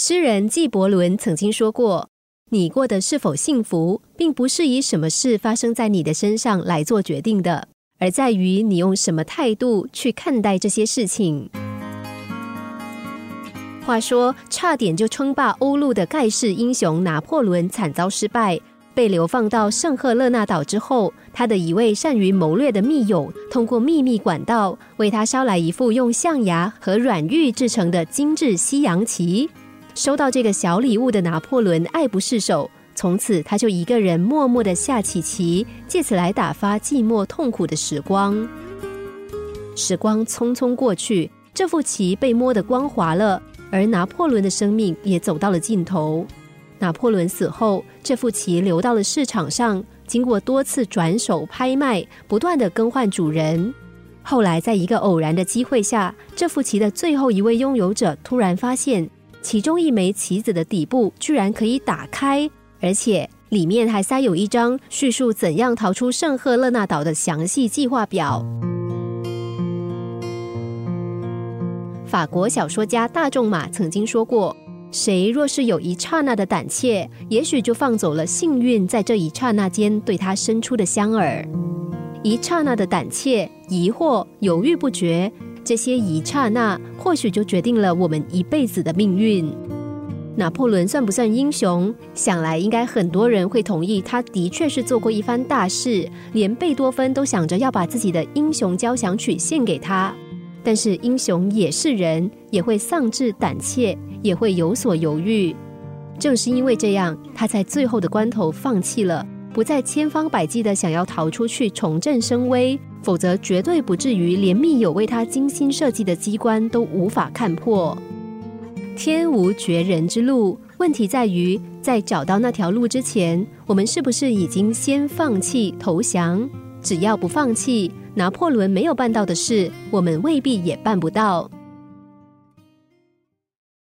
诗人纪伯伦曾经说过：“你过得是否幸福，并不是以什么事发生在你的身上来做决定的，而在于你用什么态度去看待这些事情。”话说，差点就称霸欧陆的盖世英雄拿破仑惨遭失败，被流放到圣赫勒那岛之后，他的一位善于谋略的密友，通过秘密管道为他捎来一副用象牙和软玉制成的精致西洋旗。收到这个小礼物的拿破仑爱不释手，从此他就一个人默默的下起棋，借此来打发寂寞痛苦的时光。时光匆匆过去，这副棋被摸得光滑了，而拿破仑的生命也走到了尽头。拿破仑死后，这副棋流到了市场上，经过多次转手拍卖，不断的更换主人。后来，在一个偶然的机会下，这副棋的最后一位拥有者突然发现。其中一枚棋子的底部居然可以打开，而且里面还塞有一张叙述怎样逃出圣赫勒纳岛的详细计划表。法国小说家大仲马曾经说过：“谁若是有一刹那的胆怯，也许就放走了幸运在这一刹那间对他伸出的香饵。一刹那的胆怯、疑惑、犹豫不决。”这些一刹那，或许就决定了我们一辈子的命运。拿破仑算不算英雄？想来应该很多人会同意，他的确是做过一番大事，连贝多芬都想着要把自己的英雄交响曲献给他。但是英雄也是人，也会丧志胆怯，也会有所犹豫。正是因为这样，他在最后的关头放弃了。不再千方百计的想要逃出去重振声威，否则绝对不至于连密友为他精心设计的机关都无法看破。天无绝人之路，问题在于在找到那条路之前，我们是不是已经先放弃投降？只要不放弃，拿破仑没有办到的事，我们未必也办不到。